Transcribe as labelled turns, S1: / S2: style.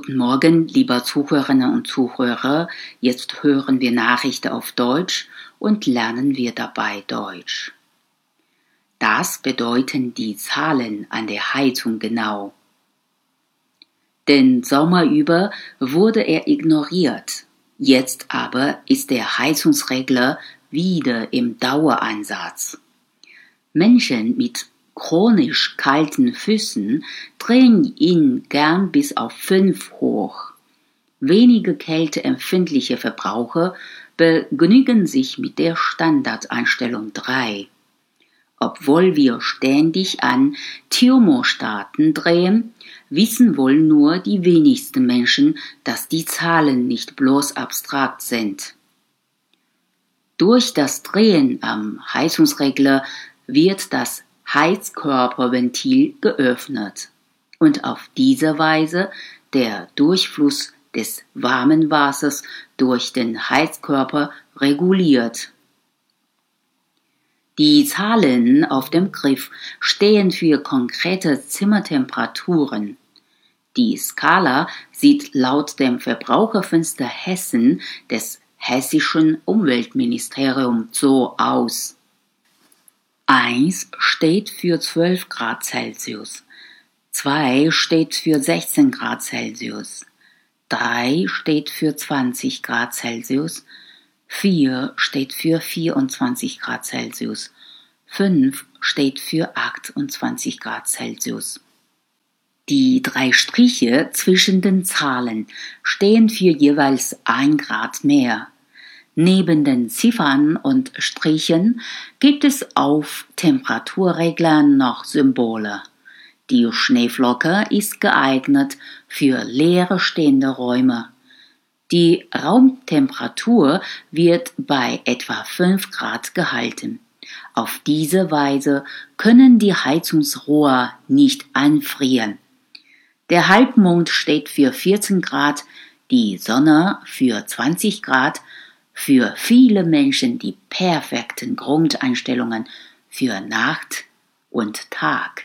S1: Guten Morgen, lieber Zuhörerinnen und Zuhörer. Jetzt hören wir Nachrichten auf Deutsch und lernen wir dabei Deutsch. Das bedeuten die Zahlen an der Heizung genau. Den Sommer über wurde er ignoriert. Jetzt aber ist der Heizungsregler wieder im Daueransatz. Menschen mit chronisch kalten Füßen drehen ihn gern bis auf fünf hoch. Wenige kälteempfindliche Verbraucher begnügen sich mit der Standardeinstellung 3. Obwohl wir ständig an Thermostaten drehen, wissen wohl nur die wenigsten Menschen, dass die Zahlen nicht bloß abstrakt sind. Durch das Drehen am Heizungsregler wird das Heizkörperventil geöffnet und auf diese Weise der Durchfluss des warmen Wassers durch den Heizkörper reguliert. Die Zahlen auf dem Griff stehen für konkrete Zimmertemperaturen. Die Skala sieht laut dem Verbraucherfenster Hessen des hessischen Umweltministeriums so aus. 1 steht für 12 Grad Celsius, 2 steht für 16 Grad Celsius, 3 steht für 20 Grad Celsius, 4 steht für 24 Grad Celsius, 5 steht für 28 Grad Celsius. Die drei Striche zwischen den Zahlen stehen für jeweils ein Grad mehr. Neben den Ziffern und Strichen gibt es auf Temperaturreglern noch Symbole. Die Schneeflocke ist geeignet für leere stehende Räume. Die Raumtemperatur wird bei etwa 5 Grad gehalten. Auf diese Weise können die Heizungsrohre nicht anfrieren. Der Halbmond steht für 14 Grad, die Sonne für 20 Grad für viele Menschen die perfekten Grundeinstellungen für Nacht und Tag.